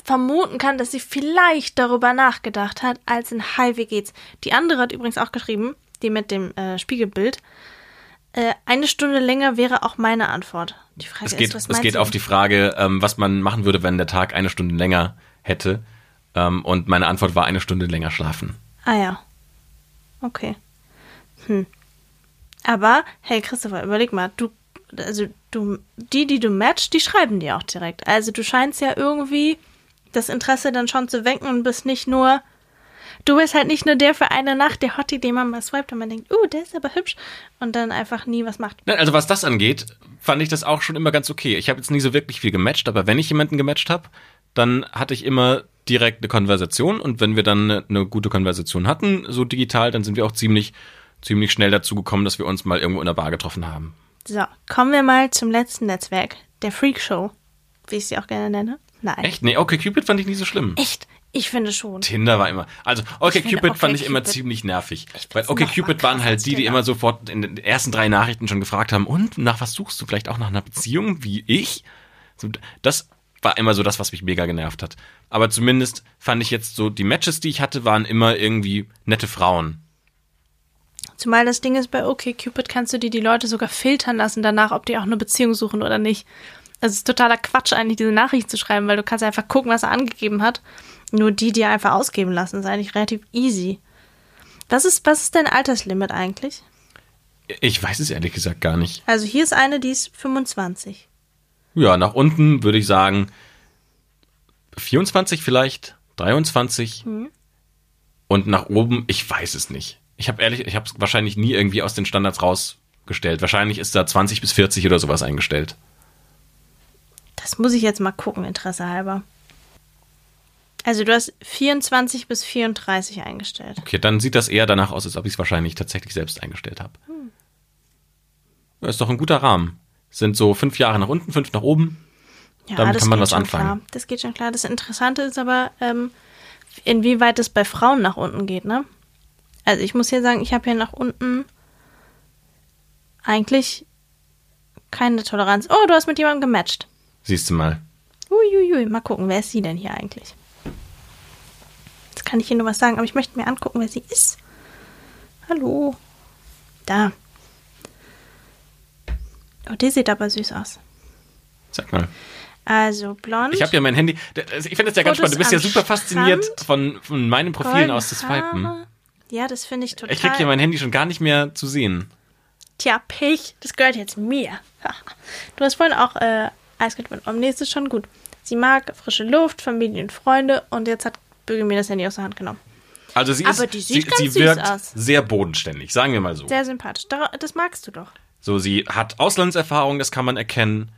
vermuten kann, dass sie vielleicht darüber nachgedacht hat, als in Hi, wie geht's. Die andere hat übrigens auch geschrieben, die mit dem äh, Spiegelbild. Äh, eine Stunde länger wäre auch meine Antwort. Die Frage Es geht, ist, es geht du? auf die Frage, ähm, was man machen würde, wenn der Tag eine Stunde länger hätte. Ähm, und meine Antwort war eine Stunde länger schlafen. Ah ja. Okay. Hm. Aber, hey Christopher, überleg mal, du, also du, die, die du matchst, die schreiben dir auch direkt. Also du scheinst ja irgendwie das Interesse dann schon zu wecken und bist nicht nur, du bist halt nicht nur der für eine Nacht, der Hottie, den man mal swiped und man denkt, uh, der ist aber hübsch und dann einfach nie was macht. Nein, also was das angeht, fand ich das auch schon immer ganz okay. Ich habe jetzt nie so wirklich viel gematcht, aber wenn ich jemanden gematcht habe, dann hatte ich immer direkt eine Konversation und wenn wir dann eine, eine gute Konversation hatten, so digital, dann sind wir auch ziemlich, ziemlich schnell dazu gekommen, dass wir uns mal irgendwo in der Bar getroffen haben. So, kommen wir mal zum letzten Netzwerk, der Freak Show, wie ich sie auch gerne nenne. Nein. Echt? Nee, okay, Cupid fand ich nie so schlimm. Echt? Ich finde schon. Tinder war immer. Also, okay, Cupid fand ich immer OkCupid- ziemlich nervig. Weil okay, Cupid waren halt die, die immer sofort in den ersten drei Nachrichten schon gefragt haben, und nach was suchst du? Vielleicht auch nach einer Beziehung wie ich? So, Das war immer so das, was mich mega genervt hat. Aber zumindest fand ich jetzt so, die Matches, die ich hatte, waren immer irgendwie nette Frauen. Zumal das Ding ist, bei OkCupid kannst du dir die Leute sogar filtern lassen danach, ob die auch eine Beziehung suchen oder nicht. Also es ist totaler Quatsch eigentlich, diese Nachricht zu schreiben, weil du kannst einfach gucken, was er angegeben hat. Nur die, die er einfach ausgeben lassen, ist eigentlich relativ easy. Was ist, was ist dein Alterslimit eigentlich? Ich weiß es ehrlich gesagt gar nicht. Also hier ist eine, die ist 25. Ja, nach unten würde ich sagen 24 vielleicht, 23. Und nach oben, ich weiß es nicht. Ich habe ehrlich, ich habe es wahrscheinlich nie irgendwie aus den Standards rausgestellt. Wahrscheinlich ist da 20 bis 40 oder sowas eingestellt. Das muss ich jetzt mal gucken, Interesse halber. Also du hast 24 bis 34 eingestellt. Okay, dann sieht das eher danach aus, als ob ich es wahrscheinlich tatsächlich selbst eingestellt habe. Ja, ist doch ein guter Rahmen. Sind so fünf Jahre nach unten, fünf nach oben. Ja, Damit das kann man geht was schon anfangen. Klar. Das geht schon klar. Das Interessante ist aber, ähm, inwieweit es bei Frauen nach unten geht, ne? Also ich muss hier sagen, ich habe hier nach unten eigentlich keine Toleranz. Oh, du hast mit jemandem gematcht. Siehst du mal. Uiuiui, mal gucken, wer ist sie denn hier eigentlich? Jetzt kann ich hier nur was sagen, aber ich möchte mir angucken, wer sie ist. Hallo. Da. Oh, die sieht aber süß aus. Sag mal. Also blond. Ich habe ja mein Handy. also Ich finde das ja ganz Fotos spannend. Du bist ja super fasziniert Strand. von, von meinen Profilen aus zu swipen. Ja, das finde ich total. Ich krieg hier mein Handy schon gar nicht mehr zu sehen. Tja, Pech, das gehört jetzt mir. du hast vorhin auch äh, Eiskalt mit Omni, ist schon gut. Sie mag frische Luft, Familie und Freunde und jetzt hat Bügel mir das Handy aus der Hand genommen. Also sie ist, Aber die sie, sieht ganz sie süß wirkt aus. sehr bodenständig, sagen wir mal so. Sehr sympathisch. Das magst du doch. So, sie hat Auslandserfahrung, das kann man erkennen.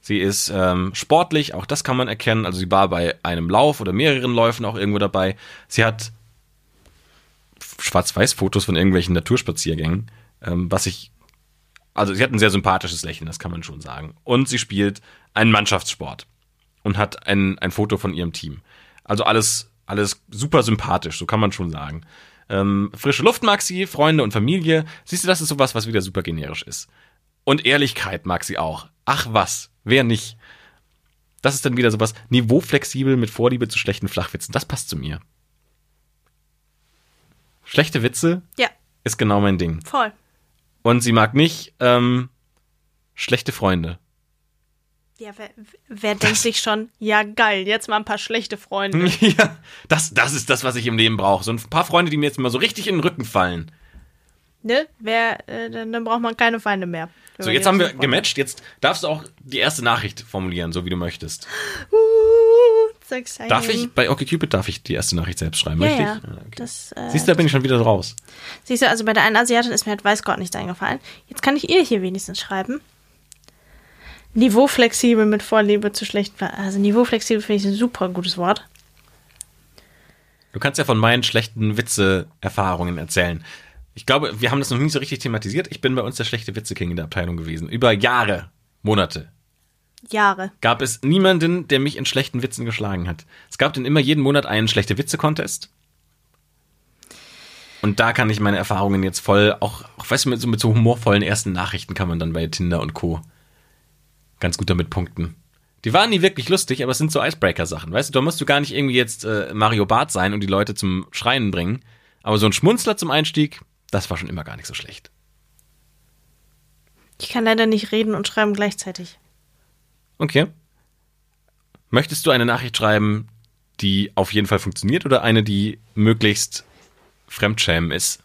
Sie ist ähm, sportlich, auch das kann man erkennen. Also sie war bei einem Lauf oder mehreren Läufen auch irgendwo dabei. Sie hat Schwarz-Weiß-Fotos von irgendwelchen Naturspaziergängen, ähm, was ich Also sie hat ein sehr sympathisches Lächeln, das kann man schon sagen. Und sie spielt einen Mannschaftssport und hat ein, ein Foto von ihrem Team. Also alles, alles super sympathisch, so kann man schon sagen. Ähm, frische Luft mag sie, Freunde und Familie. Siehst du, das ist sowas, was wieder super generisch ist. Und Ehrlichkeit mag sie auch. Ach was, wer nicht? Das ist dann wieder sowas niveauflexibel mit Vorliebe zu schlechten Flachwitzen. Das passt zu mir. Schlechte Witze Ja, ist genau mein Ding. voll. Und sie mag nicht ähm, schlechte Freunde. Ja, wer, wer denkt sich schon, ja geil, jetzt mal ein paar schlechte Freunde. <laughs> ja, das, das ist das, was ich im Leben brauche. So ein paar Freunde, die mir jetzt mal so richtig in den Rücken fallen. ne? Wer, äh, dann, dann braucht man keine Feinde mehr. So, jetzt haben wir gematcht. Jetzt darfst du auch die erste Nachricht formulieren, so wie du möchtest. <gasps> Uh, so exciting. Darf ich, bei OkCupid darf ich die erste Nachricht selbst schreiben, Ja, richtig? ja. okay. Das, äh, Siehst du, da bin ich schon wieder raus. Siehst du, also bei der einen Asiatin ist mir halt weiß Gott nichts eingefallen. Jetzt kann ich ihr hier wenigstens schreiben. Niveauflexibel mit Vorliebe zu schlechten. Also niveauflexibel finde ich ein super gutes Wort. Du kannst ja von meinen schlechten Witze-Erfahrungen erzählen. Ich glaube, wir haben das noch nie so richtig thematisiert. Ich bin bei uns der schlechte Witze-King in der Abteilung gewesen. Über Jahre, Monate. Jahre. Gab es niemanden, der mich in schlechten Witzen geschlagen hat. Es gab dann immer jeden Monat einen schlechte Witze-Contest. Und da kann ich meine Erfahrungen jetzt voll, auch, auch weißt du, mit so, mit so humorvollen ersten Nachrichten kann man dann bei Tinder und Co. ganz gut damit punkten. Die waren nie wirklich lustig, aber es sind so Icebreaker-Sachen. Weißt du, da musst du gar nicht irgendwie jetzt äh, Mario Barth sein und die Leute zum Schreien bringen. Aber so ein Schmunzler zum Einstieg, das war schon immer gar nicht so schlecht. Ich kann leider nicht reden und schreiben gleichzeitig. Okay. Möchtest du eine Nachricht schreiben, die auf jeden Fall funktioniert oder eine, die möglichst Fremdschämen ist?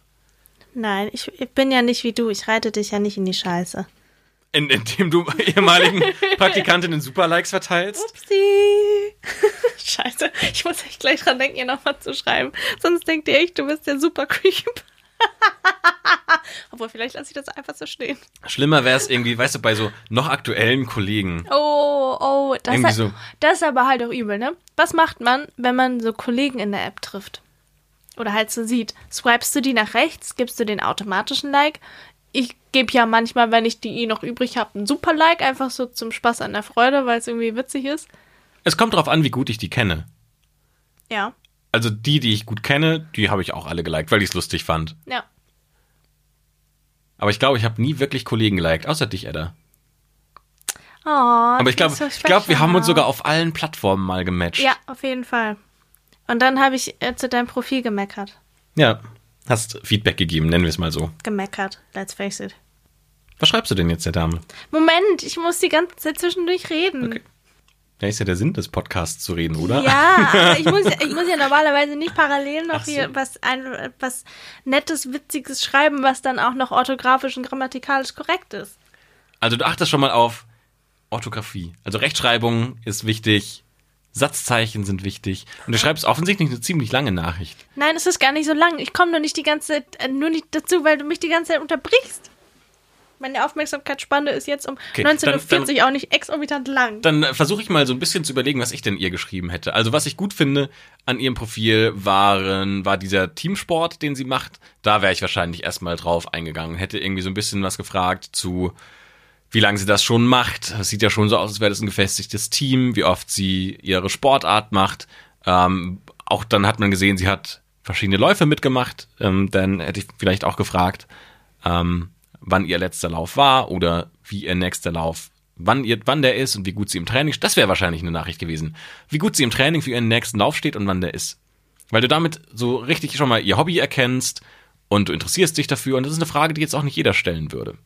Nein, ich, ich bin ja nicht wie du. Ich reite dich ja nicht in die Scheiße. In, indem du <laughs> ehemaligen Praktikantinnen Superlikes verteilst? Upsi. <laughs> Scheiße, ich muss echt gleich dran denken, ihr nochmal zu schreiben. Sonst denkt ihr echt, du bist der super Creep. <laughs> Obwohl, vielleicht lasse ich das einfach so stehen. Schlimmer wäre es irgendwie, weißt du, bei so noch aktuellen Kollegen. Oh, oh, das, hat, so. das ist aber halt auch übel, ne? Was macht man, wenn man so Kollegen in der App trifft? Oder halt so sieht. Swipest du die nach rechts, gibst du den automatischen Like? Ich gebe ja manchmal, wenn ich die eh noch übrig habe, einen super Like, einfach so zum Spaß an der Freude, weil es irgendwie witzig ist. Es kommt drauf an, wie gut ich die kenne. Ja, Also die, die ich gut kenne, die habe ich auch alle geliked, weil ich es lustig fand. ja. Aber ich glaube, ich habe nie wirklich Kollegen geliked, außer dich, Edda. Oh, Aber ich glaube, so ich glaube, wir haben uns sogar auf allen Plattformen mal gematcht. Ja, auf jeden Fall. Und dann habe ich äh, zu deinem Profil gemeckert. Ja. Hast Feedback gegeben, nennen wir es mal so. Gemeckert, let's face it. Was schreibst du denn jetzt der Dame? Moment, ich muss die ganze Zeit zwischendurch reden. Okay. Ja, ist ja der Sinn des Podcasts zu reden, oder? Ja, aber ich muss, ja- <laughs> ich muss ja normalerweise nicht parallel noch so. hier was, ein, was Nettes, Witziges schreiben, was dann auch noch orthografisch und grammatikalisch korrekt ist. Also du achtest schon mal auf Orthographie. Also Rechtschreibung ist wichtig, Satzzeichen sind wichtig. Und du schreibst offensichtlich eine ziemlich lange Nachricht. Nein, es ist gar nicht so lang. Ich komme nur nicht die ganze Zeit, äh, nur nicht dazu, weil du mich die ganze Zeit unterbrichst. Meine Aufmerksamkeitsspanne ist jetzt um Okay, 19.40 Uhr auch nicht exorbitant lang. Dann äh, versuche ich mal so ein bisschen zu überlegen, was ich denn ihr geschrieben hätte. Also was ich gut finde an ihrem Profil waren, war dieser Teamsport, den sie macht. Da wäre ich wahrscheinlich erstmal drauf eingegangen. Hätte irgendwie so ein bisschen was gefragt zu, wie lange sie das schon macht. Das sieht ja schon so aus, als wäre das ein gefestigtes Team, wie oft sie ihre Sportart macht. Ähm, auch dann hat man gesehen, sie hat verschiedene Läufe mitgemacht. Ähm, dann hätte ich vielleicht auch gefragt, ähm, wann ihr letzter Lauf war oder wie ihr nächster Lauf, wann, ihr, wann der ist und wie gut sie im Training, das wäre wahrscheinlich eine Nachricht gewesen, wie gut sie im Training für ihren nächsten Lauf steht und wann der ist. Weil du damit so richtig schon mal ihr Hobby erkennst und du interessierst dich dafür und das ist eine Frage, die jetzt auch nicht jeder stellen würde.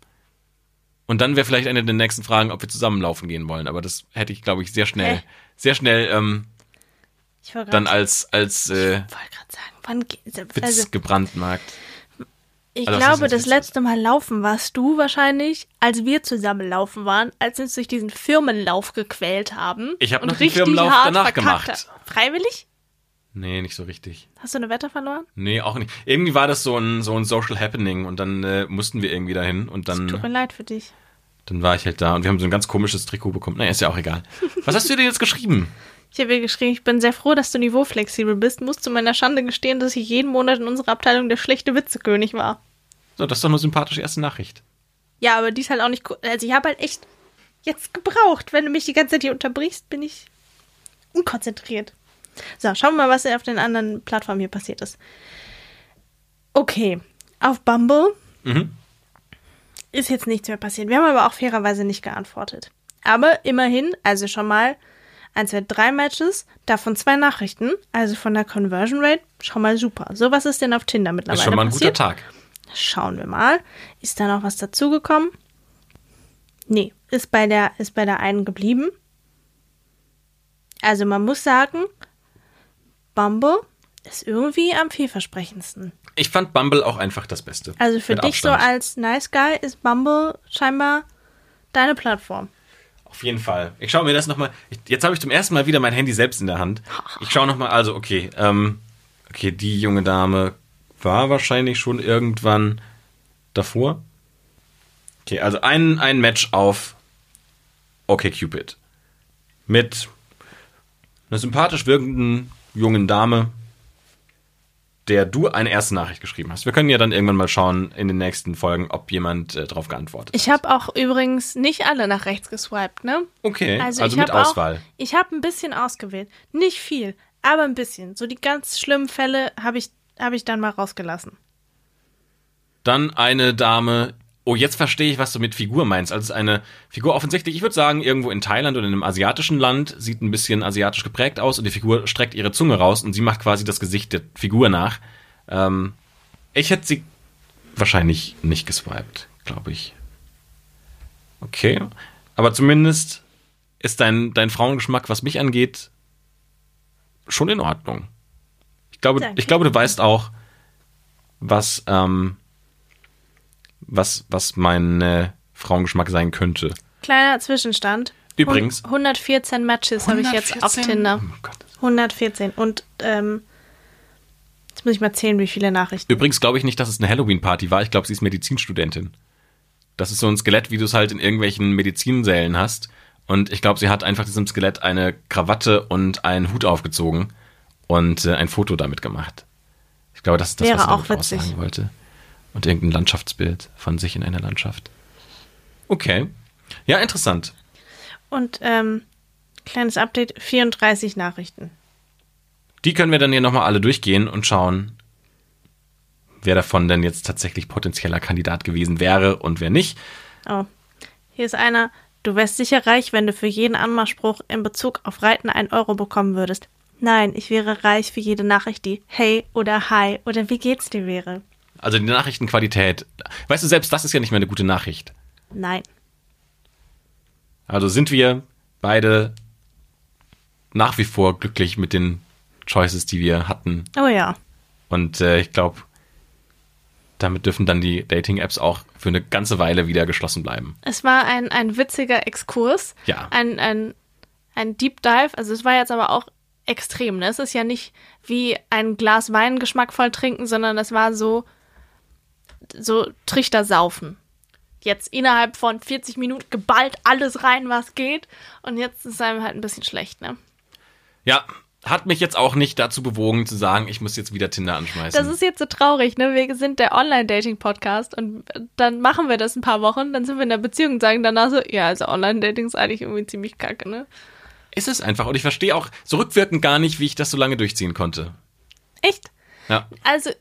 Und dann wäre vielleicht eine der nächsten Fragen, ob wir zusammenlaufen gehen wollen, aber das hätte ich, glaube ich, sehr schnell, Hä? sehr schnell ähm, Ich wollte dann als, als äh, sagen, wann geht Witz also, gebrandmarkt. Ich Also, glaube, das Witz? letzte Mal laufen warst du wahrscheinlich, als wir zusammen laufen waren, als wir uns durch diesen Firmenlauf gequält haben. Ich hab und noch den richtig Firmenlauf hart danach verkackt gemacht. Freiwillig? Nee, nicht so richtig. Hast du eine Wette verloren? Nee, auch nicht. Irgendwie war das so ein, so ein Social Happening und dann äh, mussten wir irgendwie dahin und Tut dann, mir leid für dich. dann war ich halt da und wir haben so ein ganz komisches Trikot bekommen. Naja, ist ja auch egal. <laughs> Was hast du dir jetzt geschrieben? Ich habe ihr geschrieben, ich bin sehr froh, dass du niveauflexibel bist. Muss zu meiner Schande gestehen, dass ich jeden Monat in unserer Abteilung der schlechte Witzekönig war. So, das ist doch eine sympathische erste Nachricht. Ja, aber die ist halt auch nicht. Also ich habe halt echt jetzt gebraucht. Wenn du mich die ganze Zeit hier unterbrichst, bin ich unkonzentriert. So, schauen wir mal, was auf den anderen Plattformen hier passiert ist. Okay, auf Bumble Mhm. ist jetzt nichts mehr passiert. Wir haben aber auch fairerweise nicht geantwortet. Aber immerhin, also schon mal ein, zwei, drei Matches, davon zwei Nachrichten, also von der Conversion Rate schon mal super. So, was ist denn auf Tinder mittlerweile Ist schon mal ein guter passiert? Tag. Schauen wir mal. Ist da noch was dazugekommen? Nee, ist bei der, ist bei der einen geblieben. Also man muss sagen, Bumble ist irgendwie am vielversprechendsten. Ich fand Bumble auch einfach das Beste. Also für dich so Abstand. als Nice Guy ist Bumble scheinbar deine Plattform. Auf jeden Fall. Ich schaue mir das nochmal. Jetzt habe ich zum ersten Mal wieder mein Handy selbst in der Hand. <laughs> Ich schaue nochmal, also okay, ähm, okay, die junge Dame war wahrscheinlich schon irgendwann davor. Okay, also ein, ein Match auf Okay Cupid. Mit einer sympathisch wirkenden jungen Dame, der du eine erste Nachricht geschrieben hast. Wir können ja dann irgendwann mal schauen in den nächsten Folgen, ob jemand äh, darauf geantwortet Ich habe auch übrigens nicht alle nach rechts geswiped, ne? Okay, also, ich mit Auswahl. Auch, ich habe ein bisschen ausgewählt. Nicht viel, aber ein bisschen. So die ganz schlimmen Fälle habe ich, hab ich dann mal rausgelassen. Dann eine Dame. Oh, jetzt verstehe ich, was du mit Figur meinst. Also es ist eine Figur offensichtlich, ich würde sagen, irgendwo in Thailand oder in einem asiatischen Land, sieht ein bisschen asiatisch geprägt aus und die Figur streckt ihre Zunge raus und sie macht quasi das Gesicht der Figur nach. Ähm, ich hätte sie wahrscheinlich nicht geswiped, glaube ich. Okay. Aber zumindest ist dein, dein Frauengeschmack, was mich angeht, schon in Ordnung. Ich glaube, Danke. ich glaube, du weißt auch, was, ähm, was, was mein äh, Frauengeschmack sein könnte. Kleiner Zwischenstand. Übrigens. 114 Matches habe ich jetzt auf 114? Tinder. Oh Gott. 114. Und ähm, jetzt muss ich mal zählen, wie viele Nachrichten. Übrigens glaube ich nicht, dass es eine Halloween-Party war. Ich glaube, sie ist Medizinstudentin. Das ist so ein Skelett, wie du es halt in irgendwelchen Medizinsälen hast. Und ich glaube, sie hat einfach diesem Skelett eine Krawatte und einen Hut aufgezogen und äh, ein Foto damit gemacht. Ich glaube, das ist das, Wäre was sie auch witzig. aussagen wollte. Und irgendein Landschaftsbild von sich in einer Landschaft. Okay. Ja, interessant. Und ähm, kleines Update, 34 Nachrichten. Die können wir dann hier nochmal alle durchgehen und schauen, wer davon denn jetzt tatsächlich potenzieller Kandidat gewesen wäre und wer nicht. Oh, hier ist einer. Du wärst sicher reich, wenn du für jeden Anmachspruch in Bezug auf Reiten einen Euro bekommen würdest. Nein, ich wäre reich für jede Nachricht, die Hey oder Hi oder wie geht's dir wäre. Also die Nachrichtenqualität. Weißt du, selbst das ist ja nicht mehr eine gute Nachricht. Nein. Also sind wir beide nach wie vor glücklich mit den Choices, die wir hatten. Oh ja. Und äh, ich glaube, damit dürfen dann die Dating-Apps auch für eine ganze Weile wieder geschlossen bleiben. Es war ein, ein witziger Exkurs. Ja. Ein, ein, ein Deep Dive. Also es war jetzt aber auch extrem. Ne? Es ist ja nicht wie ein Glas Wein geschmackvoll trinken, sondern es war so, so Trichter saufen. Jetzt innerhalb von 40 Minuten geballt alles rein, was geht. Und jetzt ist einem halt ein bisschen schlecht, ne? Ja, hat mich jetzt auch nicht dazu bewogen zu sagen, ich muss jetzt wieder Tinder anschmeißen. Das ist jetzt so traurig, ne? Wir sind der Online-Dating-Podcast und dann machen wir das ein paar Wochen, dann sind wir in der Beziehung und sagen danach so, ja, also Online-Dating ist eigentlich irgendwie ziemlich kacke, ne? ist es einfach. Und ich verstehe auch so rückwirkend gar nicht, wie ich das so lange durchziehen konnte. Echt? Ja. Also,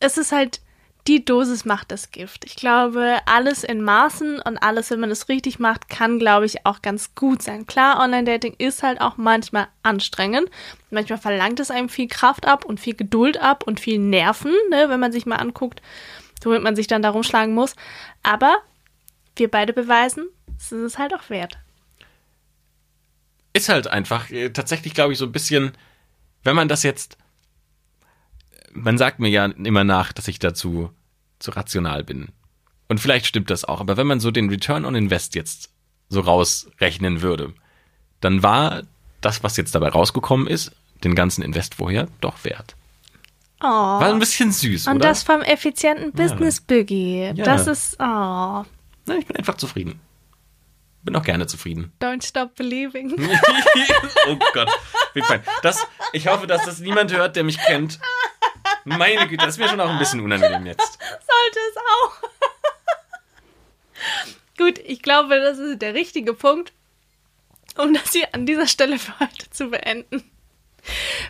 es ist halt, die Dosis macht das Gift. Ich glaube, alles in Maßen und alles, wenn man es richtig macht, kann, glaube ich, auch ganz gut sein. Klar, Online-Dating ist halt auch manchmal anstrengend. Manchmal verlangt es einem viel Kraft ab und viel Geduld ab und viel Nerven, ne, wenn man sich mal anguckt, womit man sich dann darum schlagen muss. Aber wir beide beweisen, es ist es halt auch wert. Ist halt einfach äh, tatsächlich, glaube ich, so ein bisschen, wenn man das jetzt, man sagt mir ja immer nach, dass ich dazu zu rational bin. Und vielleicht stimmt das auch, aber wenn man so den Return on Invest jetzt so rausrechnen würde, dann war das, was jetzt dabei rausgekommen ist, den ganzen Invest vorher, doch wert. Oh. War ein bisschen süß, und oder? das vom effizienten Business Boogie. Ja. Das ist, oh, ich bin einfach zufrieden. Bin auch gerne zufrieden. don't stop believing. <laughs> oh Gott. Das, ich hoffe, dass das niemand hört, der mich kennt. Meine Güte, das mir schon auch ein bisschen unangenehm jetzt. Sollte es auch. ich glaube, das ist der richtige Punkt, um das hier an dieser Stelle für heute zu beenden.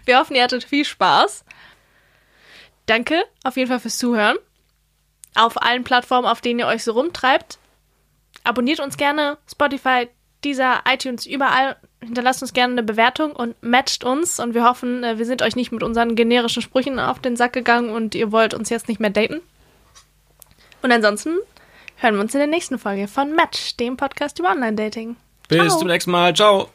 Wir hoffen, ihr hattet viel Spaß. Danke auf jeden Fall fürs Zuhören. Auf allen Plattformen, auf denen ihr euch so rumtreibt. Abonniert uns gerne, Spotify, dieser iTunes, überall. Hinterlasst uns gerne eine Bewertung und matcht uns. Und wir hoffen, äh, wir sind euch nicht mit unseren generischen Sprüchen auf den Sack gegangen und ihr wollt uns jetzt nicht mehr daten. Und ansonsten hören wir uns in der nächsten Folge von Match, dem Podcast über Online-Dating. Bis zum nächsten Mal. Ciao.